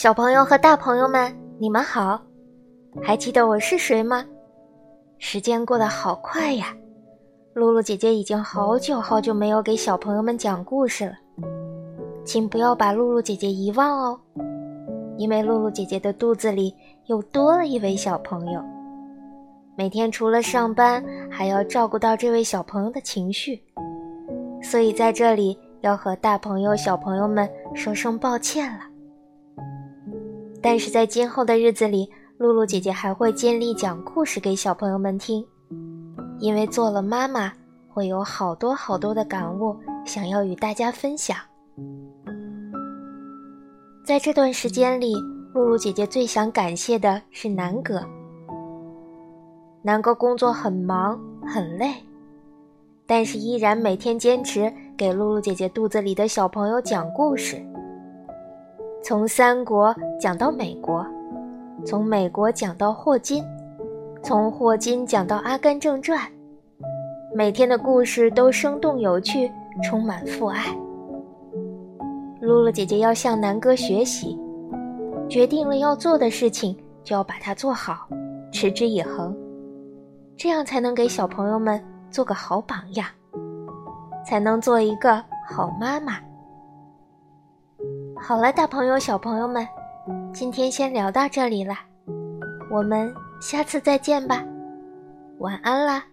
小朋友和大朋友们，你们好，还记得我是谁吗？时间过得好快呀，露露姐姐已经好久好久没有给小朋友们讲故事了，请不要把露露姐姐遗忘哦，因为露露姐姐的肚子里又多了一位小朋友，每天除了上班，还要照顾到这位小朋友的情绪，所以在这里要和大朋友、小朋友们说声抱歉了。但是在今后的日子里，露露姐姐还会尽力讲故事给小朋友们听，因为做了妈妈，会有好多好多的感悟想要与大家分享。在这段时间里，露露姐姐最想感谢的是南哥。南哥工作很忙很累，但是依然每天坚持给露露姐姐肚子里的小朋友讲故事。从三国讲到美国，从美国讲到霍金，从霍金讲到《阿甘正传》，每天的故事都生动有趣，充满父爱。露露姐姐要向南哥学习，决定了要做的事情就要把它做好，持之以恒，这样才能给小朋友们做个好榜样，才能做一个好妈妈。好了，大朋友、小朋友们，今天先聊到这里了，我们下次再见吧，晚安啦。